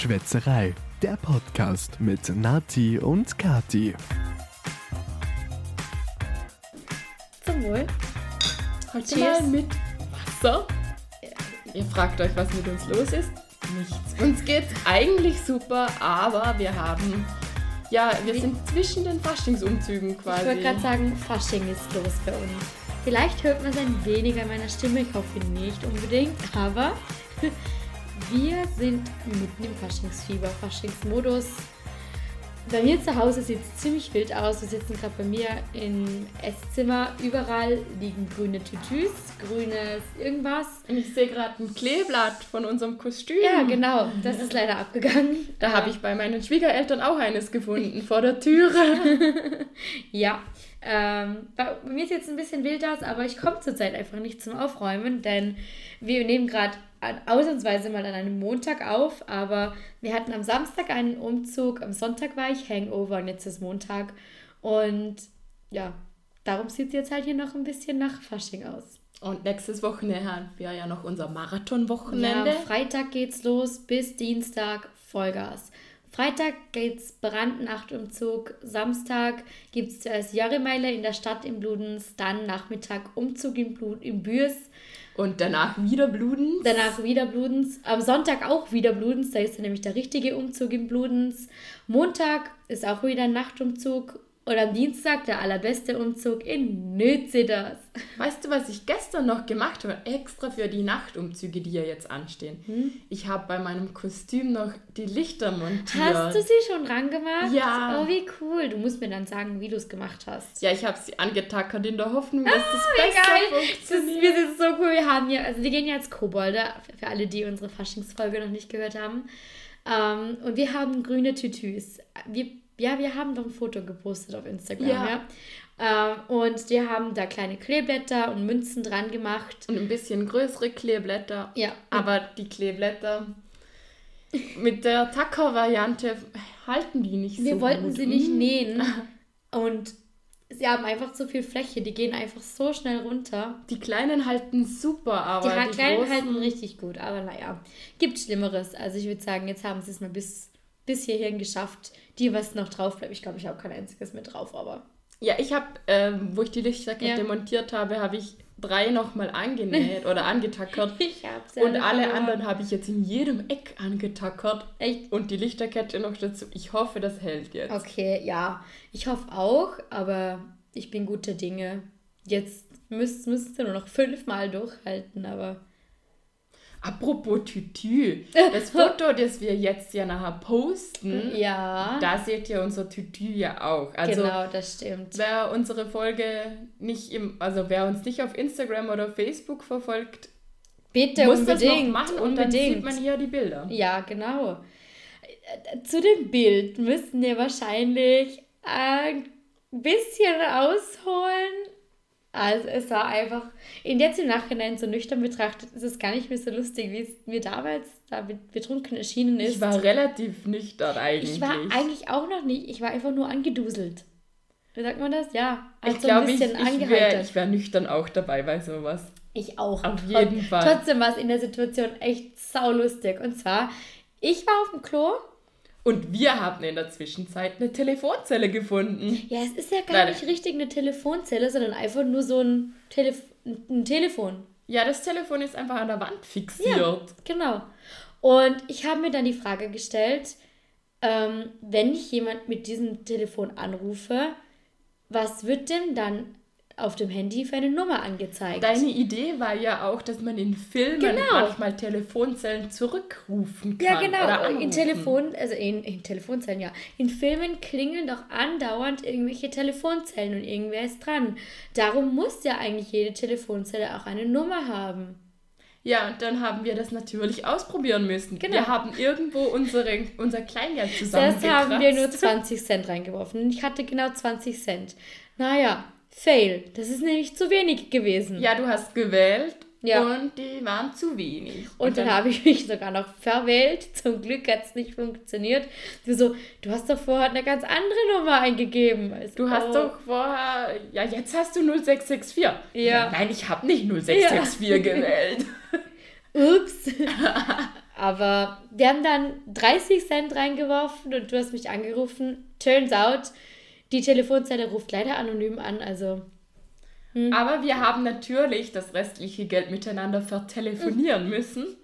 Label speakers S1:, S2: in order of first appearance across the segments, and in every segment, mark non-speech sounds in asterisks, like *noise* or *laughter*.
S1: Schwätzerei, der Podcast mit Nati und Kati.
S2: Zum Wohl.
S3: Heute
S2: Cheers.
S3: mal mit Wasser. Ihr fragt euch, was mit uns los ist? Nichts. Uns geht's eigentlich super, aber wir haben. Ja, wir sind zwischen den Faschingsumzügen quasi.
S2: Ich wollte gerade sagen, Fasching ist los bei uns. Vielleicht hört man es ein wenig an meiner Stimme, ich hoffe nicht unbedingt, aber wir sind mitten im Faschingsfieber, Faschingsmodus. Bei mir zu Hause sieht es ziemlich wild aus. Wir sitzen gerade bei mir im Esszimmer. Überall liegen grüne Tütüs, grünes irgendwas.
S3: Und ich sehe gerade ein Kleeblatt von unserem Kostüm.
S2: Ja, genau. Das ist leider abgegangen.
S3: Da habe ich bei meinen Schwiegereltern auch eines gefunden, vor der Türe.
S2: Ja, *laughs* ähm, bei bei mir sieht es ein bisschen wild aus, aber ich komme zurzeit einfach nicht zum Aufräumen, denn wir nehmen gerade an- ausnahmsweise mal an einem Montag auf, aber wir hatten am Samstag einen Umzug, am Sonntag war ich Hangover und jetzt ist Montag und ja, darum sieht es jetzt halt hier noch ein bisschen nach Fasching aus.
S3: Und nächstes Wochenende haben wir ja noch unser
S2: Ja,
S3: Marathon-Wochenende.
S2: Freitag geht's los bis Dienstag Vollgas. Freitag geht's Brandnachtumzug, Samstag gibt's zuerst Jahremeile in der Stadt in Bludenz, dann Nachmittag Umzug in, Blut, in Bürs,
S3: Und danach wieder Bluden.
S2: danach wieder Bludenz, am Sonntag auch wieder Bludenz, da ist dann nämlich der richtige Umzug in Bludenz. Montag ist auch wieder Nachtumzug und am Dienstag der allerbeste Umzug in Nützeders.
S3: Weißt du, was ich gestern noch gemacht habe? Extra für die Nachtumzüge, die ja jetzt anstehen.
S2: Hm?
S3: Ich habe bei meinem Kostüm noch die Lichter montiert.
S2: Hast du sie schon rangemacht?
S3: Ja.
S2: Oh, wie cool. Du musst mir dann sagen, wie du es gemacht hast.
S3: Ja, ich habe sie angetackert in der Hoffnung, dass das
S2: Ah,
S3: besser
S2: geil. Das ist,
S3: funktioniert.
S2: wir sind so cool. Wir haben ja, also wir gehen ja als Kobolde, für alle, die unsere Faschingsfolge noch nicht gehört haben. Ähm, und wir haben grüne Tütüs. Wir, ja, wir haben doch ein Foto gepostet auf Instagram, ja.
S3: Ja.
S2: Ähm, und wir haben da kleine Kleeblätter und Münzen dran gemacht.
S3: Und ein bisschen größere Kleeblätter.
S2: Ja.
S3: Aber die Kleeblätter mit der Tacker-Variante halten die nicht
S2: Wir
S3: so
S2: wollten
S3: gut.
S2: sie nicht
S3: Mm.
S2: nähen. *laughs* Und sie haben einfach zu viel Fläche. Die gehen einfach so schnell runter.
S3: Die kleinen halten super, aber
S2: Die,
S3: die,
S2: Kleinen
S3: großen...
S2: halten richtig gut, aber naja, gibt Schlimmeres. Also ich würde sagen, jetzt haben sie es mal bis, bis hierhin geschafft. Die, was noch drauf bleibt, ich glaube, ich habe kein einziges mehr drauf, aber
S3: Ja, ich habe, ähm, wo ich die Lichterkette
S2: Ja.
S3: montiert habe, habe ich drei nochmal angenäht *laughs* oder angetackert.
S2: ich habe sie
S3: Und alle
S2: verloren.
S3: anderen habe ich jetzt in jedem Eck angetackert.
S2: Echt?
S3: Und die Lichterkette noch dazu. Ich hoffe, das hält jetzt.
S2: Okay, ja. Ich hoffe auch, aber ich bin guter Dinge. Jetzt müsst, müsst ihr nur noch fünfmal durchhalten, aber
S3: Apropos Tütü. *laughs* Das Foto, das wir jetzt ja nachher posten,
S2: ja,
S3: da seht ihr unser Tütü ja auch. Also
S2: genau, das stimmt.
S3: wer unsere Folge nicht im, also wer uns nicht auf Instagram oder Facebook verfolgt,
S2: Bitte
S3: muss das noch
S2: unbedingt,
S3: machen und dann
S2: unbedingt.
S3: sieht man hier die Bilder.
S2: Ja, genau. Zu dem Bild müssen wir wahrscheinlich ein bisschen ausholen. Also es war einfach, in jetzt im Nachhinein so nüchtern betrachtet, ist es gar nicht mehr so lustig, wie es mir damals da bet- betrunken erschienen ist.
S3: Ich war relativ nüchtern eigentlich.
S2: Ich war eigentlich auch noch nicht, ich war einfach nur angeduselt. Wie sagt man das? Ja,
S3: ich
S2: also
S3: glaube,
S2: ein
S3: ich,
S2: bisschen
S3: ich wäre ich wär nüchtern auch dabei bei sowas.
S2: Ich auch.
S3: Auf jeden Fall.
S2: Trotzdem war es in der Situation echt saulustig. Und zwar, ich war auf dem Klo
S3: Und wir haben in der Zwischenzeit eine Telefonzelle gefunden.
S2: Ja, es ist ja gar
S3: Leider.
S2: nicht richtig eine Telefonzelle, sondern einfach nur so ein, Telef ein Telefon.
S3: Ja, das Telefon ist einfach an der Wand fixiert.
S2: Genau. Und ich habe mir dann die Frage gestellt, ähm, wenn ich jemand mit diesem Telefon anrufe, was wird denn dann auf dem Handy für eine Nummer angezeigt?
S3: Deine Idee war ja auch, dass man in Filmen
S2: Genau.
S3: manchmal Telefonzellen zurückrufen kann.
S2: ja, genau. In Telefon, also in, in Telefonzellen, ja. In Filmen klingeln doch andauernd irgendwelche Telefonzellen und irgendwer ist dran. Darum muss ja eigentlich jede Telefonzelle auch eine Nummer haben.
S3: Ja, und dann haben wir das natürlich ausprobieren müssen.
S2: Genau.
S3: Wir haben irgendwo unsere, unser Kleingeld
S2: Das
S3: zusammengekratzt.
S2: haben wir nur 20 Cent reingeworfen. Ich hatte genau 20 Cent. Naja, Fail. Das ist nämlich zu wenig gewesen.
S3: Ja, du hast gewählt
S2: Ja.
S3: und die waren zu wenig.
S2: Und dann habe ich mich sogar noch verwählt. Zum Glück hat es nicht funktioniert. Du so, du hast doch vorher eine ganz andere Nummer eingegeben. Also,
S3: Du hast
S2: oh.
S3: doch vorher, ja, jetzt hast du 0664.
S2: Ja.
S3: Nein, ich habe nicht 0664 gewählt. *laughs*
S2: Ups. Aber wir haben dann 30 Cent reingeworfen und du hast mich angerufen. Turns out, die Telefonzelle ruft leider anonym an, also.
S3: Hm. Aber wir haben natürlich das restliche Geld miteinander vertelefonieren müssen.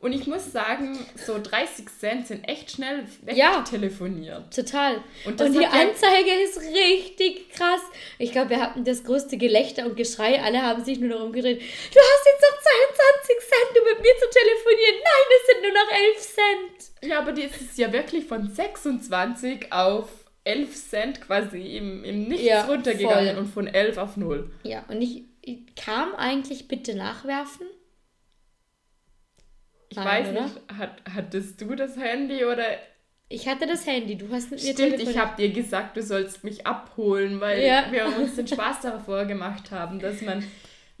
S3: Und ich muss sagen, so 30 Cent sind echt schnell wegtelefoniert.
S2: Ja, total. Und, und die Anzeige ist richtig krass. Ich glaube, wir hatten das größte Gelächter und Geschrei. Alle haben sich nur darum gedreht. Du hast jetzt noch 22 Cent, um mit mir zu telefonieren. Nein, es sind nur noch 11 Cent.
S3: Ja, aber die ist ja wirklich von 26 auf 11 Cent quasi im, im Nichts ja, runtergegangen voll. und von 11 auf 0.
S2: Ja, und ich, ich kam eigentlich bitte nachwerfen.
S3: Ich Nein, weiß oder? nicht, hat, hattest du das Handy oder.
S2: Ich hatte das Handy, du hast mit
S3: mir Stimmt, ich habe dir gesagt, du sollst mich abholen, weil ja. wir uns den Spaß davor gemacht haben, dass man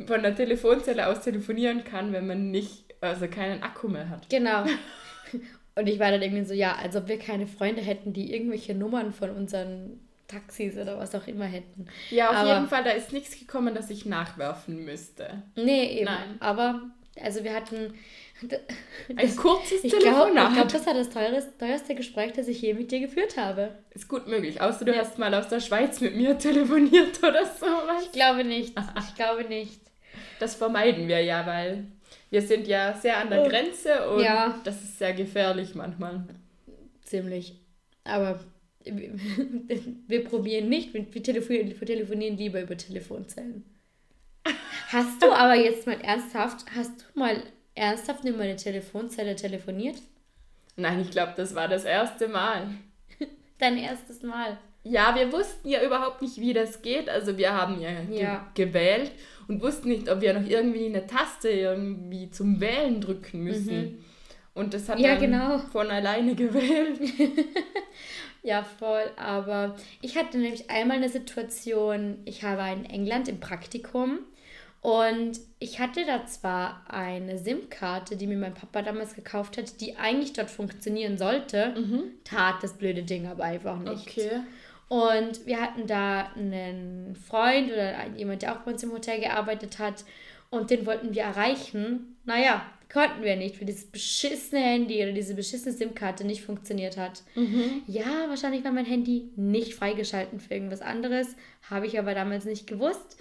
S3: von der Telefonzelle aus telefonieren kann, wenn man nicht, also keinen Akku mehr hat.
S2: Genau. Und ich war dann irgendwie so, ja, als ob wir keine Freunde hätten, die irgendwelche Nummern von unseren Taxis oder was auch immer hätten.
S3: Ja, auf aber, jeden Fall, da ist nichts gekommen, dass ich nachwerfen müsste.
S2: Nee, eben. Nein. Aber, also wir hatten *laughs*
S3: ein kurzes
S2: ich Telefonat. Glaub, ich glaube, das war das teuerste, teuerste Gespräch, das ich je mit dir geführt habe.
S3: Ist gut möglich. Außer du ja. hast mal aus der Schweiz mit mir *laughs* telefoniert oder so.
S2: Ich glaube nicht. Ich glaube nicht.
S3: Das vermeiden wir ja, weil wir sind ja sehr an der oh. Grenze und ja. das ist sehr gefährlich manchmal.
S2: Ziemlich. Aber wir, *laughs* wir probieren nicht, wir telefonieren, wir telefonieren lieber über Telefonzellen. Hast du aber jetzt mal ernsthaft, hast du mal ernsthaft in meine Telefonzelle telefoniert?
S3: Nein, ich glaube, das war das erste Mal. *laughs*
S2: Dein erstes Mal?
S3: Ja, wir wussten ja überhaupt nicht, wie das geht. Also wir haben ja, ja. Ge gewählt und wussten nicht, ob wir noch irgendwie eine Taste irgendwie zum Wählen drücken müssen. Mhm. Und das hat ja, dann genau. von alleine gewählt. *laughs*
S2: ja, voll. Aber ich hatte nämlich einmal eine Situation, ich habe in England im Praktikum und ich hatte da zwar eine SIM-Karte, die mir mein Papa damals gekauft hat, die eigentlich dort funktionieren sollte, mhm. tat das blöde Ding aber einfach nicht. Okay. Und wir hatten da einen Freund oder jemand, der auch bei uns im Hotel gearbeitet hat und den wollten wir erreichen. Naja, konnten wir nicht, weil dieses beschissene Handy oder diese beschissene SIM-Karte nicht funktioniert hat. Mhm. Ja, wahrscheinlich war mein Handy nicht freigeschalten für irgendwas anderes, habe ich aber damals nicht gewusst.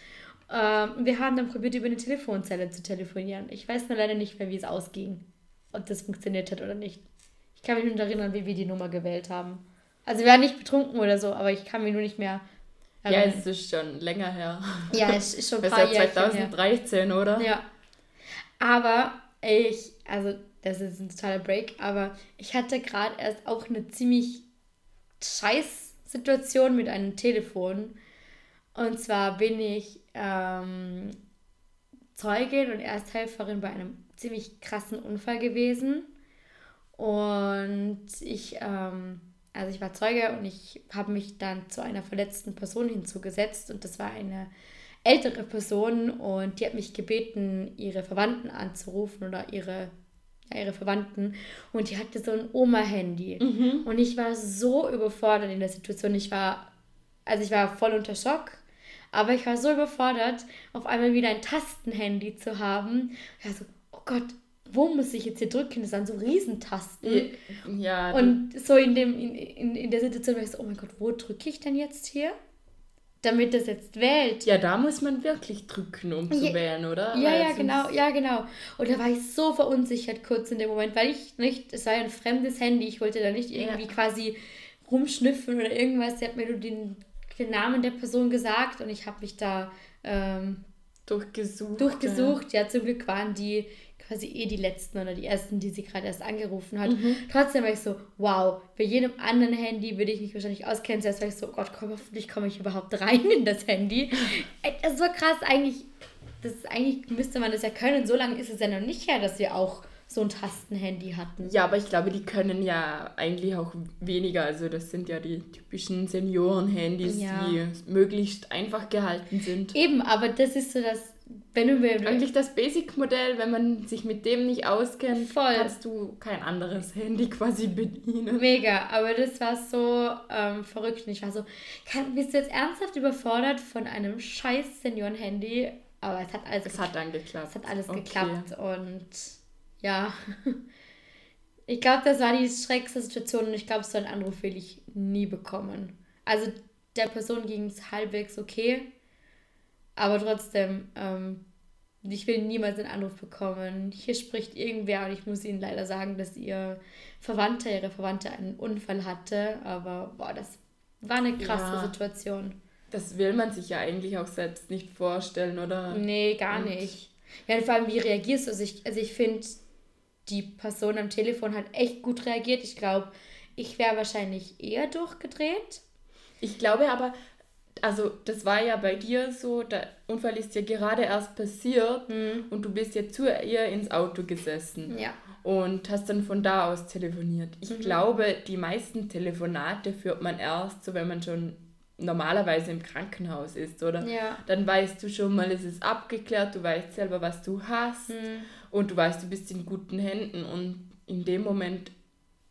S2: Ähm, wir haben dann probiert, über eine Telefonzelle zu telefonieren. Ich weiß nur leider nicht mehr, wie es ausging. Ob das funktioniert hat oder nicht. Ich kann mich nur erinnern, wie wir die Nummer gewählt haben. Also wir waren nicht betrunken oder so, aber ich kann mich nur nicht mehr
S3: erinnern. Ja, es ist schon länger her.
S2: Ja, es ist schon *laughs* ein paar Jahre
S3: 2013, her. oder?
S2: Ja. Aber ich, also das ist ein totaler Break, aber ich hatte gerade erst auch eine ziemlich scheiß Situation mit einem Telefon. Und zwar bin ich ähm, Zeugin und Ersthelferin bei einem ziemlich krassen Unfall gewesen. Und ich, ähm, also ich war Zeuge und ich habe mich dann zu einer verletzten Person hinzugesetzt und das war eine ältere Person und die hat mich gebeten, ihre Verwandten anzurufen oder ihre, ja, ihre Verwandten und die hatte so ein Oma-Handy mhm. und ich war so überfordert in der Situation. Ich war, also ich war voll unter Schock aber ich war so überfordert, auf einmal wieder ein Tastenhandy zu haben. Ja, so, oh Gott, wo muss ich jetzt hier drücken? Das waren so Riesentasten. Ja. Und so in, dem, in, in, in der Situation war ich so, oh mein Gott, wo drücke ich denn jetzt hier? Damit das jetzt wählt.
S3: Ja, da muss man wirklich drücken, um zu ja, wählen, oder?
S2: Ja, weil ja, genau, ja, genau. Und da war ich so verunsichert kurz in dem Moment, weil ich nicht, es war ja ein fremdes Handy, ich wollte da nicht irgendwie ja. quasi rumschnüffeln oder irgendwas. Sie hat mir nur den den Namen der Person gesagt und ich habe mich da ähm,
S3: durchgesucht.
S2: Durchgesucht, ja. ja. zum Glück waren die quasi eh die letzten oder die ersten, die sie gerade erst angerufen hat. Mhm. Trotzdem war ich so, wow, bei jedem anderen Handy würde ich mich wahrscheinlich auskennen. Zuerst war ich so, oh Gott, komm, hoffentlich komme ich überhaupt rein in das Handy. Das war krass, eigentlich, das ist, eigentlich müsste man das ja können. So lange ist es ja noch nicht her, dass wir auch so ein Tastenhandy hatten.
S3: Ja, aber ich glaube, die können ja eigentlich auch weniger. Also das sind ja die typischen Senioren-Handys, ja. die möglichst einfach gehalten sind.
S2: Eben, aber das ist so das, wenn du
S3: eigentlich das Basic-Modell, wenn man sich mit dem nicht auskennt, Voll. kannst du kein anderes Handy quasi bedienen.
S2: Mega, aber das war so ähm, verrückt. Ich war so, kann, bist du jetzt ernsthaft überfordert von einem scheiß Senioren-Handy? Aber es hat alles
S3: Es hat dann geklappt.
S2: Es hat alles okay. geklappt und ja, *laughs* ich glaube, das war die schreckste Situation und ich glaube, so einen Anruf will ich nie bekommen. Also der Person ging es halbwegs okay, aber trotzdem, ähm, ich will niemals einen Anruf bekommen. Hier spricht irgendwer und ich muss Ihnen leider sagen, dass Ihr Verwandter, Ihre Verwandte einen Unfall hatte, aber boah, das war eine krasse
S3: Ja.
S2: Situation.
S3: Das will man sich ja eigentlich auch selbst nicht vorstellen, oder?
S2: Nee, gar
S3: Und-
S2: nicht. Ja, und vor allem, wie reagierst du? Also ich, also ich finde, die Person am Telefon hat echt gut reagiert. Ich glaube, ich wäre wahrscheinlich eher durchgedreht.
S3: Ich glaube aber, also das war ja bei dir so, der Unfall ist ja gerade erst passiert und du bist ja zu ihr ins Auto gesessen
S2: Ja.
S3: und hast dann von da aus telefoniert. Ich glaube, die meisten Telefonate führt man erst so, wenn man schon normalerweise im Krankenhaus ist, oder?
S2: Ja.
S3: Dann weißt du schon mal, es ist abgeklärt, du weißt selber, was du hast
S2: Mhm.
S3: Und du weißt, du bist in guten Händen und in dem Moment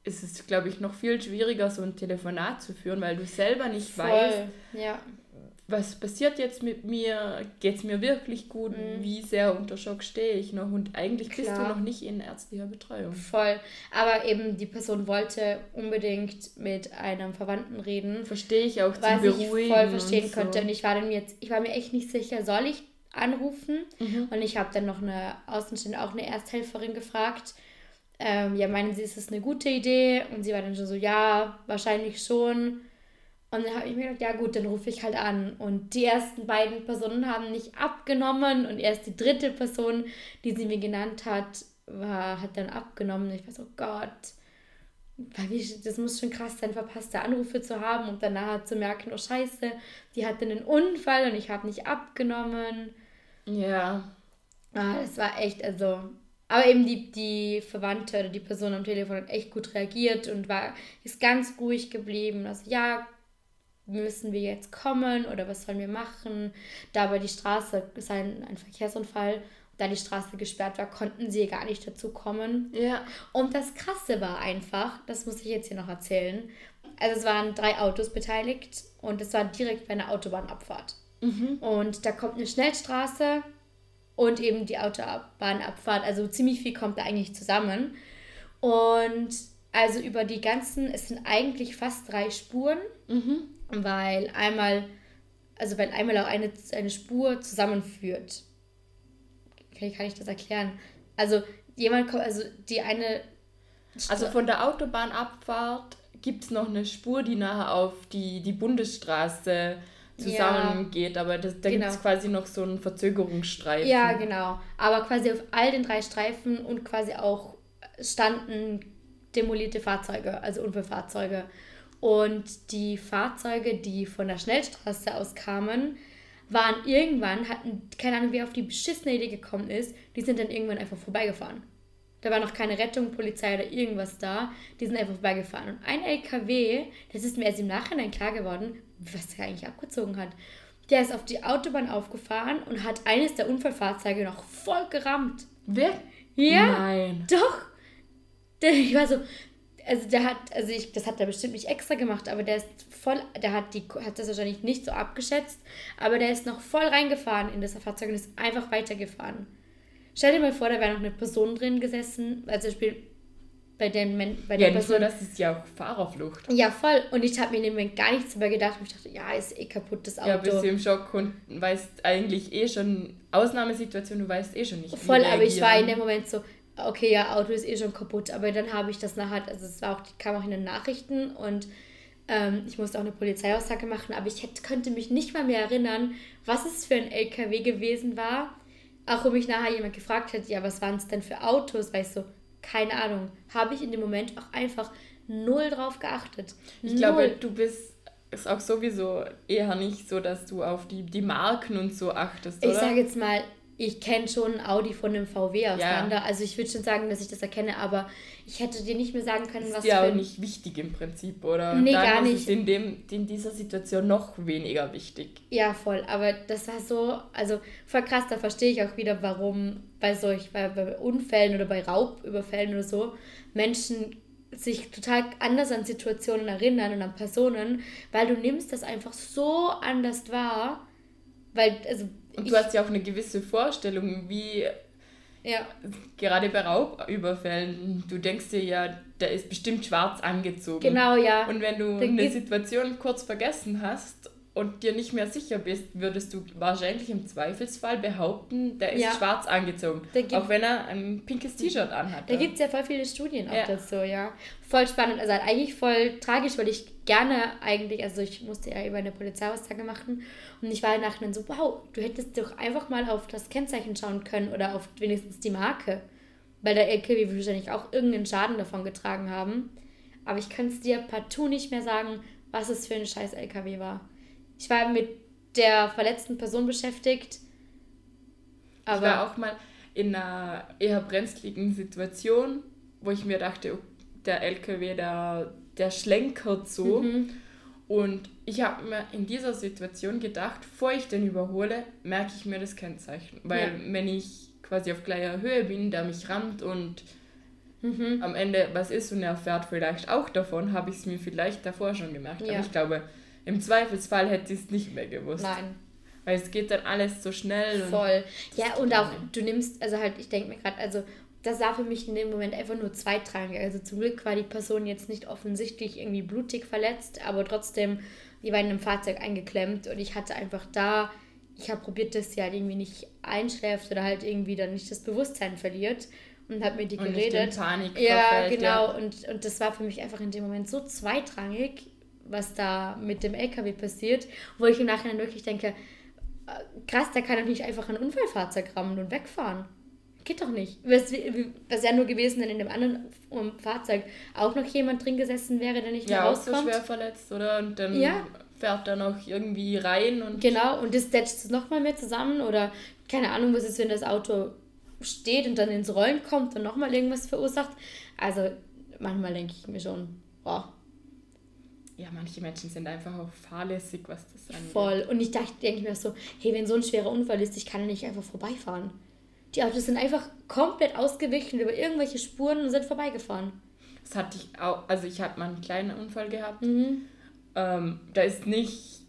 S3: ist es, glaube ich, noch viel schwieriger, so ein Telefonat zu führen, weil du selber nicht weißt,
S2: Voll. Ja.
S3: was passiert jetzt mit mir, geht es mir wirklich gut, wie sehr unter Schock stehe ich noch und eigentlich bist du
S2: Mhm. Klar.
S3: noch nicht in ärztlicher Betreuung.
S2: Voll. Aber eben die Person wollte unbedingt mit einem Verwandten reden.
S3: Verstehe ich auch zum
S2: was ich
S3: Beruhigen
S2: voll verstehen
S3: und so.
S2: konnte. Und ich war dann jetzt, ich war mir echt nicht sicher, soll ich anrufen?
S3: Mhm.
S2: Und ich habe dann noch eine Außenstehende, auch eine Ersthelferin gefragt. Ähm, ja, meinen Sie, ist das eine gute Idee? Und sie war dann schon so, ja, wahrscheinlich schon. Und dann habe ich mir gedacht, ja gut, dann rufe ich halt an. Und die ersten beiden Personen haben nicht abgenommen und erst die dritte Person, die sie mir genannt hat, war, hat dann abgenommen. Und ich war so, Gott, das muss schon krass sein, verpasste Anrufe zu haben und danach zu merken, oh scheiße, die hatte einen Unfall und ich habe nicht abgenommen.
S3: Ja,
S2: Ah, das war echt, also. Aber eben die, die Verwandte oder die Person am Telefon hat echt gut reagiert und war, ist ganz ruhig geblieben. Also, ja, müssen wir jetzt kommen oder was sollen wir machen? Da aber die Straße, ist ein, ein Verkehrsunfall, da die Straße gesperrt war, konnten sie gar nicht dazu kommen.
S3: ja.
S2: Und das Krasse war einfach, das muss ich jetzt hier noch erzählen. Also es waren drei Autos beteiligt und es war direkt bei einer Autobahnabfahrt. Und da kommt eine Schnellstraße und eben die Autobahnabfahrt. Also ziemlich viel kommt da eigentlich zusammen. Und also über die ganzen, es sind eigentlich fast drei Spuren, weil einmal, also weil einmal auch eine, eine Spur zusammenführt. Wie kann ich das erklären? Also jemand kommt, also die eine
S3: Also von der Autobahnabfahrt gibt es noch eine Spur, die nachher auf die, die Bundesstraße zusammengeht, aber das, da gibt
S2: Genau.
S3: es quasi noch so einen Verzögerungsstreifen.
S2: Ja, genau. Aber quasi auf all den drei Streifen und quasi auch standen demolierte Fahrzeuge, also Unfallfahrzeuge. Und die Fahrzeuge, die von der Schnellstraße aus kamen, waren irgendwann, hatten keine Ahnung, wer auf die beschissene Idee gekommen ist, die sind dann irgendwann einfach vorbeigefahren. Da war noch keine Rettung, Polizei oder irgendwas da. Die sind einfach vorbeigefahren. Und ein LKW, das ist mir erst im Nachhinein klar geworden, was er eigentlich abgezogen hat. Der ist auf die Autobahn aufgefahren und hat eines der Unfallfahrzeuge noch voll gerammt.
S3: Wer?
S2: Ja,
S3: Nein.
S2: doch. Ich war so, also der hat, also ich, das hat er bestimmt nicht extra gemacht, aber der ist voll, der hat die, hat das wahrscheinlich nicht so abgeschätzt, aber der ist noch voll reingefahren in das Fahrzeug und ist einfach weitergefahren. Stell dir mal vor, da wäre noch eine Person drin gesessen, also zum Beispiel bei den Men bei
S3: Ja,
S2: der
S3: nur,
S2: Person.
S3: das ist ja auch Fahrerflucht.
S2: Ja, voll. Und ich habe mir in dem Moment gar nichts dabei gedacht. Und ich dachte, ja, ist eh kaputt, das Auto.
S3: Ja, bist du im Schock und weißt eigentlich eh schon, Ausnahmesituation, du weißt eh schon nicht.
S2: Voll, aber ich war in dem Moment so, okay, ja, Auto ist eh schon kaputt, aber dann habe ich das nachher, also es war auch, kam auch in den Nachrichten und ähm, ich musste auch eine Polizeiaussage machen, aber ich hätte, könnte mich nicht mal mehr erinnern, was es für ein LKW gewesen war. Auch wo mich nachher jemand gefragt hat, ja, was waren es denn für Autos, weißt du, keine Ahnung, habe ich in dem Moment auch einfach null drauf geachtet.
S3: Ich
S2: null.
S3: glaube, du bist ist auch sowieso eher nicht so, dass du auf die, die Marken und so achtest,
S2: Ich
S3: oder?
S2: sage jetzt mal, ich kenne schon ein Audi von einem VW auseinander. Also ich würde schon sagen, dass ich das erkenne, aber ich hätte dir nicht mehr sagen können,
S3: ist
S2: was
S3: dir
S2: für
S3: auch nicht wichtig im Prinzip, oder?
S2: Nee,
S3: Dann
S2: gar
S3: ist
S2: nicht.
S3: Es in, dem, in dieser Situation noch weniger wichtig.
S2: Ja, voll. Aber das war so, also voll krass, da verstehe ich auch wieder, warum bei solch, bei, bei Unfällen oder bei Raubüberfällen oder so Menschen sich total anders an Situationen erinnern und an Personen, weil du nimmst das einfach so anders wahr, weil, also
S3: Und
S2: ich,
S3: du hast ja auch eine gewisse Vorstellung, wie,
S2: Ja.
S3: Gerade bei Raubüberfällen, du denkst dir ja, der ist bestimmt schwarz angezogen.
S2: Genau, ja.
S3: Und wenn du
S2: Dann
S3: eine Situation kurz vergessen hast und dir nicht mehr sicher bist, würdest du wahrscheinlich im Zweifelsfall behaupten, der ist
S2: Ja.
S3: schwarz angezogen. Auch wenn er ein pinkes T-Shirt anhat.
S2: Da gibt es ja voll viele Studien auch
S3: Ja.
S2: dazu, ja. Voll spannend, also halt eigentlich voll tragisch, weil ich gerne eigentlich, also ich musste ja über eine Polizeiaussage machen und ich war halt nachher dann so, wow, du hättest doch einfach mal auf das Kennzeichen schauen können oder auf wenigstens die Marke. Weil der LKW wird wahrscheinlich auch irgendeinen Schaden davon getragen haben. Aber ich kann es dir partout nicht mehr sagen, was es für ein scheiß LKW war. Ich war mit der verletzten Person beschäftigt.
S3: ich
S2: Aber
S3: war auch mal in einer eher brenzligen Situation, wo ich mir dachte, oh, der LKW, der, der schlenkert so.
S2: Mhm.
S3: Und ich habe mir in dieser Situation gedacht, bevor ich den überhole, merke ich mir das Kennzeichen. Weil
S2: Ja.
S3: wenn ich quasi auf gleicher Höhe bin, der mich rammt und
S2: Mhm.
S3: am Ende was ist und er fährt vielleicht auch davon, habe ich es mir vielleicht davor schon gemerkt.
S2: Ja.
S3: Aber ich glaube, im Zweifelsfall hätte ich es nicht mehr gewusst.
S2: nein.
S3: Weil es geht dann alles so schnell. Und
S2: Voll.
S3: das
S2: Ja, und auch, du nimmst, also halt, ich denke mir gerade, also das war für mich in dem Moment einfach nur zweitrangig. Also zum Glück war die Person jetzt nicht offensichtlich irgendwie blutig verletzt, aber trotzdem, die war in einem Fahrzeug eingeklemmt und ich hatte einfach da, ich habe probiert, dass sie halt irgendwie nicht einschläft oder halt irgendwie dann nicht das Bewusstsein verliert und habe mit die
S3: Und nicht in
S2: geredet.
S3: Panik
S2: Ja,
S3: verfällt,
S2: genau. Und, und das war für mich einfach in dem Moment so zweitrangig, was da mit dem LKW passiert, wo ich im Nachhinein wirklich denke, äh, krass, da kann doch nicht einfach ein Unfallfahrzeug rammen und wegfahren. Geht doch nicht. Was ja nur gewesen, wenn in dem anderen Fahrzeug auch noch jemand drin gesessen wäre, der nicht mehr
S3: Ja, auch so
S2: rauskommt.
S3: schwer verletzt, oder? Und dann
S2: Ja.
S3: fährt er noch irgendwie rein und
S2: Genau, und das tätscht es nochmal mehr zusammen oder keine Ahnung, was ist, wenn das Auto steht und dann ins Rollen kommt und nochmal irgendwas verursacht. Also manchmal denke ich mir schon, boah,
S3: ja, manche Menschen sind einfach auch fahrlässig, was das angeht.
S2: voll. Und ich dachte, denke mir so, hey, wenn so ein schwerer Unfall ist, ich kann ja nicht einfach vorbeifahren. Die Autos sind einfach komplett ausgewichen über irgendwelche Spuren und sind vorbeigefahren.
S3: Das hatte ich auch, also ich hatte mal einen kleinen Unfall gehabt.
S2: Mhm.
S3: Ähm, da ist nicht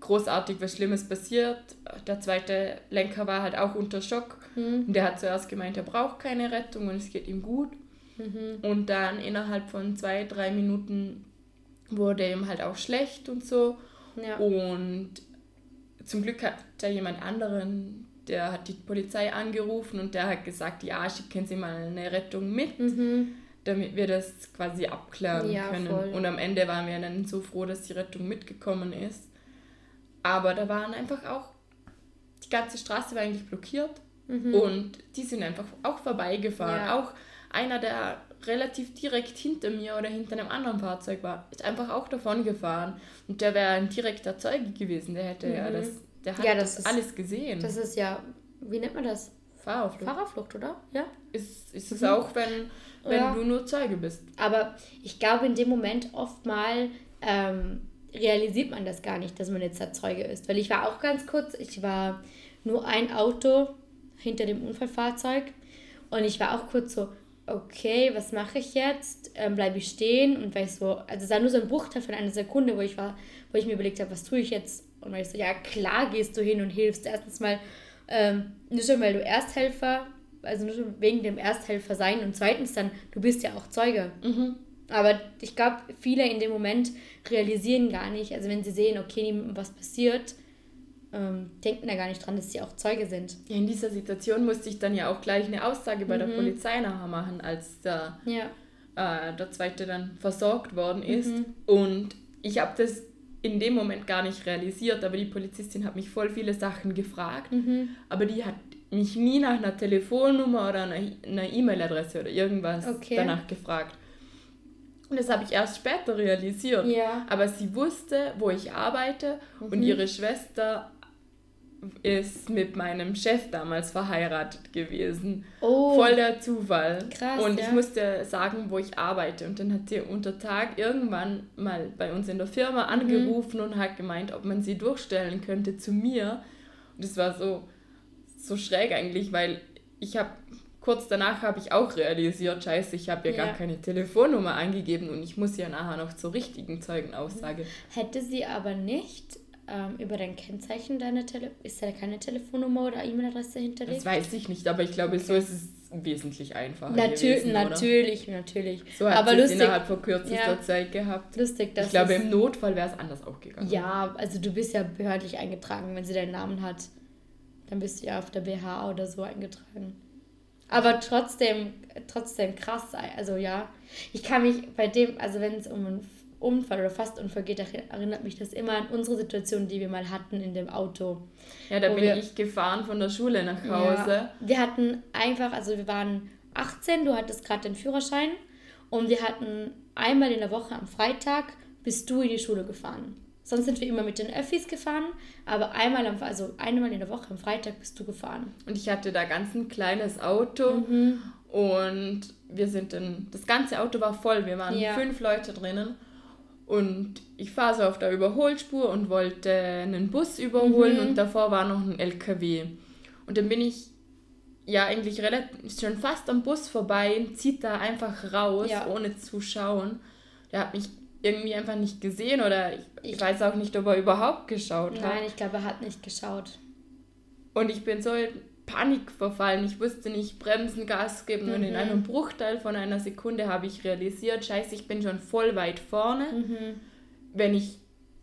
S3: großartig was Schlimmes passiert. Der zweite Lenker war halt auch unter Schock.
S2: Mhm.
S3: Und der hat zuerst gemeint, er braucht keine Rettung und es geht ihm gut.
S2: Mhm.
S3: Und dann innerhalb von zwei, drei Minuten wurde ihm halt auch schlecht und so.
S2: Ja.
S3: Und zum Glück hat da jemand anderen, der hat die Polizei angerufen und der hat gesagt, ja, schicken Sie mal eine Rettung mit,
S2: Mhm.
S3: damit wir das quasi abklären
S2: Ja,
S3: können.
S2: voll.
S3: Und am Ende waren wir dann so froh, dass die Rettung mitgekommen ist. Aber da waren einfach auch, die ganze Straße war eigentlich blockiert und die sind einfach auch vorbeigefahren.
S2: Mhm. Ja.
S3: Auch einer, der relativ direkt hinter mir oder hinter einem anderen Fahrzeug war, ist einfach auch davon gefahren. Und der wäre ein direkter Zeuge gewesen. Der hätte ja das, der hat
S2: Mhm. Ja, das
S3: das,
S2: ist-
S3: alles gesehen.
S2: Das ist ja, wie nennt man das?
S3: Fahrerflucht.
S2: Fahrerflucht, oder? Ja.
S3: Ist, ist es auch, wenn, wenn
S2: Ja.
S3: du nur Zeuge bist.
S2: Aber ich glaube, in dem Moment oft mal ähm, realisiert man das gar nicht, dass man jetzt der Zeuge ist. Weil ich war auch ganz kurz, ich war nur ein Auto hinter dem Unfallfahrzeug und ich war auch kurz so, okay, was mache ich jetzt? Ähm, Bleibe ich stehen? Und weil ich so, also es war nur so ein Bruchteil von einer Sekunde, wo ich war, wo ich mir überlegt habe, was tue ich jetzt? Und weil ich so, ja klar gehst du hin und hilfst. Erstens mal, ähm, nicht schon, weil du Ersthelfer, also nur schon wegen dem Ersthelfer sein und zweitens dann, du bist ja auch Zeuge. Aber ich glaube, viele in dem Moment realisieren gar nicht, also wenn sie sehen, okay, was passiert, ähm, denken da gar nicht dran, dass sie auch Zeuge sind.
S3: Ja, in dieser Situation musste ich dann ja auch gleich eine Aussage bei der
S2: Mhm.
S3: Polizei nachher machen, als der,
S2: Ja.
S3: äh, der zweite dann versorgt worden ist.
S2: Mhm.
S3: Und ich habe das in dem Moment gar nicht realisiert, aber die Polizistin hat mich voll viele Sachen gefragt,
S2: Mhm.
S3: aber die hat mich nie nach einer Telefonnummer oder einer E-Mail-Adresse oder irgendwas
S2: Okay.
S3: danach gefragt. Und das habe ich erst später realisiert.
S2: Ja.
S3: Aber sie wusste, wo ich arbeite und
S2: Mhm.
S3: ihre Schwester ist mit meinem Chef damals verheiratet gewesen.
S2: Oh.
S3: Voll der Zufall.
S2: Krass,
S3: Und
S2: ja.
S3: ich musste sagen, wo ich arbeite. Und dann hat sie unter Tag irgendwann mal bei uns in der
S2: Mhm.
S3: Firma angerufen und hat gemeint, ob man sie durchstellen könnte zu mir. Und das war so, so schräg eigentlich, weil ich habe kurz danach habe ich auch realisiert, scheiße, ich habe ja,
S2: Ja.
S3: gar keine Telefonnummer angegeben und ich muss ja nachher noch zur richtigen Zeugenaussage.
S2: Hätte sie aber nicht ähm, über dein Kennzeichen deine Tele ist da keine Telefonnummer oder E-Mail-Adresse hinterlegt?
S3: Das weiß ich nicht, aber ich glaube, so ist es wesentlich einfacher
S2: Natür
S3: gewesen, oder?
S2: natürlich, natürlich.
S3: So hat
S2: Aber lustig,
S3: innerhalb von kürzester
S2: Ja.
S3: Zeit gehabt.
S2: lustig, dass
S3: Ich glaube, im Notfall wäre es anders auch gegangen.
S2: Ja, also du bist ja behördlich eingetragen, wenn sie deinen Namen hat. Dann bist du ja auf der BH oder so eingetragen. Aber trotzdem, trotzdem krass, also ja. Ich kann mich bei dem, also wenn es um einen Unfall oder Fastunfall geht, erinn- erinnert mich das immer an unsere Situation, die wir mal hatten in dem Auto.
S3: Ja, da bin
S2: wir-
S3: ich gefahren von der Schule nach Hause.
S2: Ja, wir hatten einfach, also wir waren 18, du hattest gerade den Führerschein und wir hatten einmal in der Woche am Freitag bist du in die Schule gefahren. Sonst sind wir immer mit den Öffis gefahren, aber einmal, am, also einmal in der Woche am Freitag bist du gefahren.
S3: Und ich hatte da ganz ein kleines Auto
S2: Mhm.
S3: und wir sind dann, das ganze Auto war voll, wir waren
S2: Ja.
S3: fünf Leute drinnen und ich fahre so auf der Überholspur und wollte einen Bus überholen
S2: Mhm.
S3: und davor war noch ein LKW. Und dann bin ich ja eigentlich relativ schon fast am Bus vorbei, zieht da einfach raus,
S2: Ja.
S3: ohne zu schauen. Der hat mich irgendwie einfach nicht gesehen oder ich, ich
S2: Ich-
S3: weiß auch nicht, ob er überhaupt geschaut hat.
S2: Nein, ich glaube, er hat nicht geschaut.
S3: Und ich bin so Panik verfallen. Ich wusste nicht bremsen, Gas geben. Und in
S2: Mhm.
S3: einem Bruchteil von einer Sekunde habe ich realisiert, scheiße, ich bin schon voll weit vorne.
S2: Mhm.
S3: Wenn ich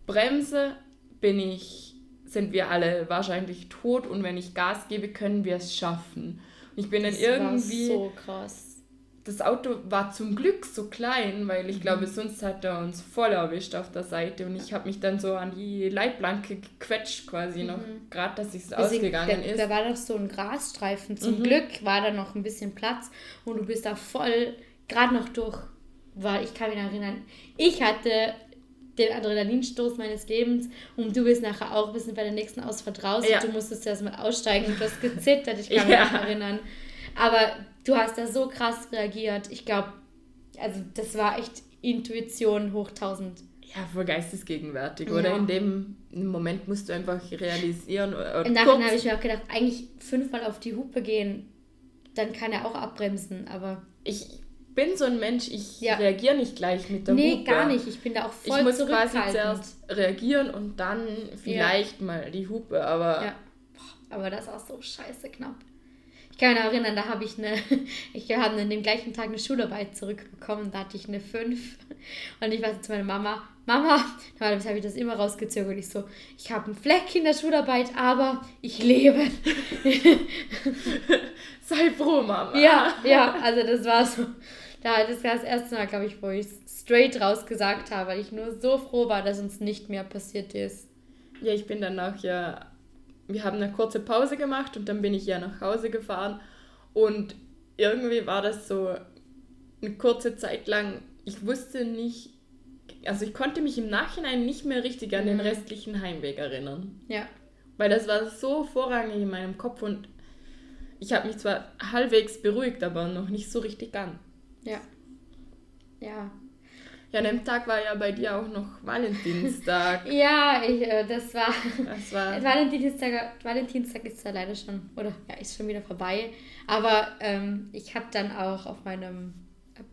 S3: bremse, bin ich, sind wir alle wahrscheinlich tot. Und wenn ich Gas gebe, können wir es schaffen. Und ich bin dann
S2: Das
S3: irgendwie...
S2: war so krass.
S3: Das Auto war zum Glück so klein, weil ich glaube, sonst hat er uns voll erwischt auf der Seite. Und ich habe mich dann so an die Leitplanke gequetscht quasi noch, gerade dass es
S2: sind-
S3: ausgegangen
S2: da,
S3: ist.
S2: Da war noch so ein Grasstreifen. Zum
S3: Mhm.
S2: Glück war da noch ein bisschen Platz und du bist da voll, gerade noch durch, weil ich kann mich erinnern, ich hatte den Adrenalinstoß meines Lebens und du bist nachher auch ein bisschen bei der nächsten Ausfahrt raus
S3: Ja.
S2: und du musstest erstmal aussteigen und du hast gezittert, ich kann *laughs* mich
S3: Ja.
S2: erinnern. Aber du hast da so krass reagiert. Ich glaube, also das war echt Intuition hoch 1000.
S3: Ja, voll geistesgegenwärtig,
S2: Ja.
S3: oder? In dem Moment musst du einfach realisieren. Oder
S2: Im Nachhinein habe ich mir auch gedacht, eigentlich fünfmal auf die Hupe gehen, dann kann er auch abbremsen, aber
S3: ich bin so ein Mensch, ich
S2: Ja.
S3: reagiere nicht gleich mit der
S2: nee,
S3: Hupe.
S2: gar nicht. Ich bin da auch voll
S3: Ich muss quasi zuerst reagieren und dann vielleicht mal die Hupe, aber
S2: Ja. Boah, aber das war so scheiße knapp. Ich kann mich erinnern, da habe ich eine, *laughs* ich habe an dem gleichen Tag eine Schularbeit zurückbekommen, da hatte ich eine 5 und ich war so zu meiner Mama, Mama, normalerweise habe ich das immer rausgezögert, ich so, ich habe einen Fleck in der Schularbeit, aber ich lebe. *laughs*
S3: sei froh, Mama.
S2: Ja, ja, also das war so, da das war das erste Mal, glaube ich, wo ich es straight rausgesagt habe, weil ich nur so froh war, dass uns nicht mehr passiert ist.
S3: Ja, ich bin danach ja, wir haben eine kurze Pause gemacht und dann bin ich ja nach Hause gefahren und irgendwie war das so eine kurze Zeit lang, ich wusste nicht, also ich konnte mich im Nachhinein nicht mehr richtig an den
S2: Mhm.
S3: restlichen Heimweg erinnern.
S2: Ja,
S3: Weil das war so vorrangig in meinem Kopf und ich habe mich zwar halbwegs beruhigt, aber noch nicht so richtig an.
S2: ja, ja.
S3: Ja, an dem Tag war ja bei dir auch noch Valentinstag. *laughs*
S2: Ja, ich, äh, das war.
S3: Das war *laughs*
S2: Valentinstag, Valentinstag ist ja leider schon, oder ja, ist schon wieder vorbei. Aber ähm, ich habe dann auch auf meinem,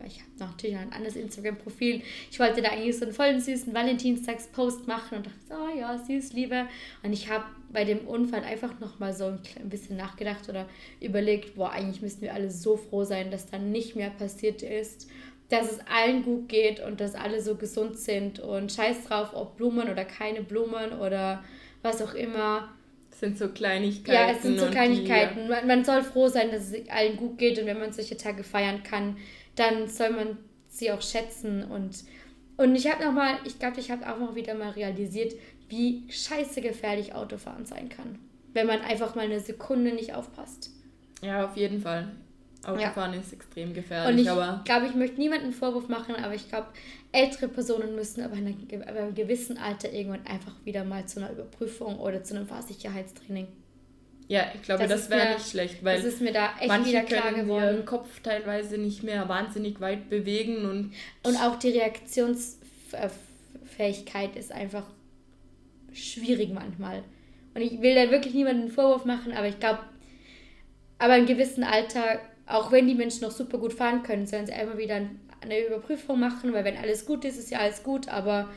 S2: ich habe natürlich noch ein anderes Instagram-Profil. Ich wollte da eigentlich so einen vollen süßen Valentinstags-Post machen und dachte, oh ja, süß, Liebe. Und ich habe bei dem Unfall einfach nochmal so ein bisschen nachgedacht oder überlegt, boah, eigentlich müssten wir alle so froh sein, dass dann nicht mehr passiert ist dass es allen gut geht und dass alle so gesund sind und scheiß drauf, ob Blumen oder keine Blumen oder was auch immer.
S3: das sind so Kleinigkeiten.
S2: Ja, es sind so Kleinigkeiten. Man, man soll froh sein, dass es allen gut geht und wenn man solche Tage feiern kann, dann soll man sie auch schätzen und und ich habe noch mal, ich glaube, ich habe auch noch wieder mal realisiert, wie scheiße gefährlich Autofahren sein kann, wenn man einfach mal eine Sekunde nicht aufpasst.
S3: Die, ja, auf jeden Fall. Autofahren ist extrem
S2: Und
S3: gefährlich,
S2: ich
S3: aber
S2: glaube, ich möchte niemanden einen Vorwurf machen, aber ich glaube, ältere Personen müssen aber in einem, gewissen Alter irgendwann einfach wieder mal zu einer Überprüfung oder zu einem Fahrsicherheitstraining.
S3: ja, ich glaube,
S2: Das
S3: das, wäre nicht schlecht, weil
S2: das ist mir da echt
S3: manche
S2: wieder klar
S3: können
S2: geworden.
S3: ihren Kopf teilweise nicht mehr wahnsinnig weit bewegen und
S2: Und auch die Reaktionsfähigkeit ist einfach schwierig manchmal. Und ich will da wirklich niemanden einen Vorwurf machen, aber ich glaube, aber im gewissen Alter, auch wenn die Menschen noch super gut fahren können, sollen sie einmal wieder eine Überprüfung machen, weil wenn alles gut ist, ist ja alles gut, aber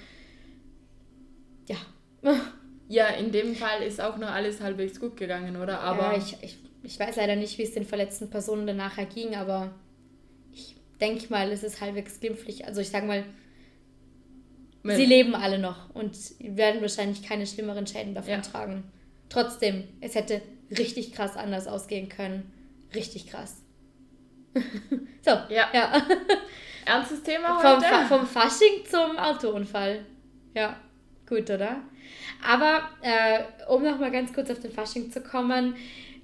S2: ja. *laughs*
S3: ja, in dem Fall ist auch noch alles halbwegs gut gegangen, oder? Aber
S2: ja, ich, ich, ich weiß leider nicht, wie es den verletzten Personen danach ging, aber ich denke mal, es ist halbwegs glimpflich. Also ich sage mal,
S3: Wenn-
S2: sie leben alle noch und werden wahrscheinlich keine schlimmeren Schäden davon
S3: Ja.
S2: tragen. Trotzdem, es hätte richtig krass anders ausgehen können. Richtig krass. *laughs* so,
S3: Ja.
S2: ja.
S3: Ernstes Thema
S2: Vom,
S3: heute.
S2: Fa vom Fasching zum Autounfall. Ja, gut, oder? Aber äh, um nochmal ganz kurz auf den Fasching zu kommen,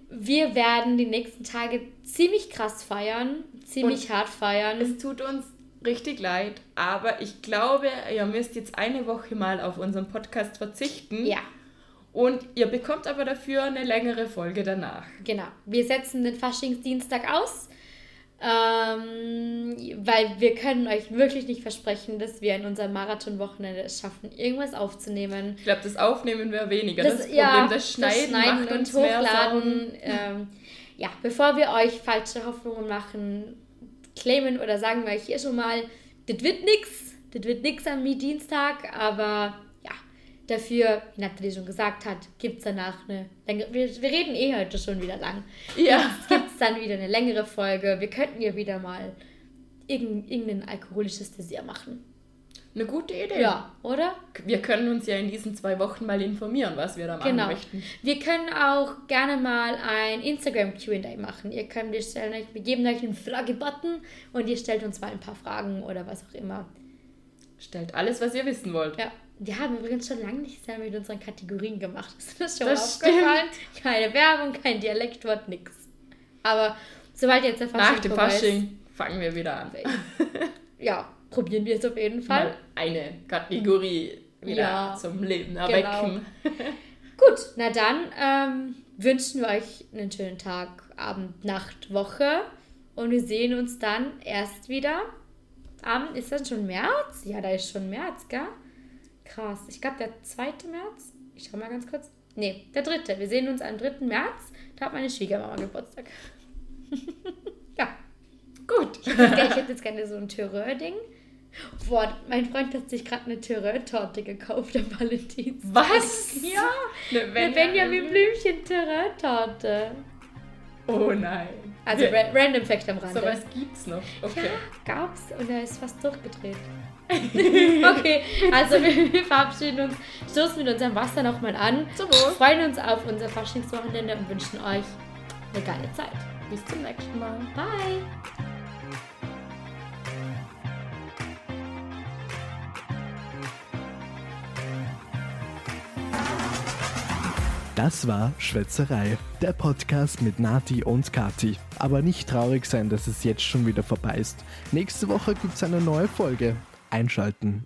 S2: wir werden die nächsten Tage ziemlich krass feiern, ziemlich hart feiern.
S3: Es tut uns richtig leid, aber ich glaube, ihr müsst jetzt eine Woche mal auf unseren Podcast verzichten.
S2: ja,
S3: Und ihr bekommt aber dafür eine längere Folge danach.
S2: genau. Wir setzen den Faschingsdienstag aus, ähm, weil wir können euch wirklich nicht versprechen, dass wir in unserem Marathonwochenende es schaffen, irgendwas aufzunehmen.
S3: Ich glaube, das Aufnehmen wäre weniger. Das, Problem,
S2: ja,
S3: das Schneiden,
S2: und
S3: uns mehr Sorgen.
S2: Hochladen. Ähm, ja, bevor wir euch falsche Hoffnungen machen, claimen oder sagen wir euch hier schon mal, das wird nix. Das wird nix am Dienstag, aber ja, dafür, wie Nathalie schon gesagt hat, gibt es danach eine längere. Wir, wir reden eh heute schon wieder lang.
S3: Ja.
S2: Gibt dann wieder eine längere Folge. Wir könnten ja wieder mal irgendein, alkoholisches Dessert machen.
S3: Eine gute Idee.
S2: Ja, oder?
S3: Wir können uns ja in diesen zwei Wochen mal informieren, was wir da machen
S2: Genau.
S3: möchten.
S2: Wir können auch gerne mal ein Instagram QA machen. Ihr könnt, wir, stellen euch, wir geben euch einen Frage-Button und ihr stellt uns mal ein paar Fragen oder was auch immer.
S3: Stellt alles, was ihr wissen wollt.
S2: Ja, wir haben übrigens schon lange nichts mehr mit unseren Kategorien gemacht. Ist das schon
S3: Das
S2: aufgefallen? Keine Werbung, kein Dialektwort, nix. Aber sobald jetzt der Fasching
S3: Nach dem
S2: ist,
S3: Fasching fangen wir wieder an.
S2: ja, probieren wir es auf jeden Fall.
S3: Mal eine Kategorie wieder
S2: Ja,
S3: zum Leben
S2: genau.
S3: erwecken. *laughs*
S2: Gut, na dann ähm, wünschen wir euch einen schönen Tag, Abend, Nacht, Woche und wir sehen uns dann erst wieder am, ist das schon März? Ja, da ist schon März, gell? Krass, ich glaube der 2. März, ich schau mal ganz kurz. Nee, der 3. Wir sehen uns am 3. März, da hat meine Schwiegermama Geburtstag. *laughs* ja,
S3: Gut.
S2: ich hätte jetzt gerne so ein Terreur-Ding. Boah, mein Freund hat sich gerade eine Terreur-Torte gekauft am Valentinstag.
S3: Was?
S2: Ja,
S3: Eine
S2: eine Benjamin Blümchen Terror-Torte.
S3: Oh nein.
S2: Also ra random Fact am Rande.
S3: So was gibt's noch. Okay.
S2: Ja, gab's und er ist fast durchgedreht. *laughs* okay, also wir, wir verabschieden uns, stoßen mit unserem Wasser nochmal an,
S3: Zum Wohl.
S2: freuen uns auf unser Faschingswochenende und wünschen euch eine geile Zeit.
S3: Bis zum nächsten Mal.
S2: Bye!
S1: Das war Schwätzerei, der Podcast mit Nati und Kati. Aber nicht traurig sein, dass es jetzt schon wieder vorbei ist. Nächste Woche gibt's eine neue Folge. Einschalten.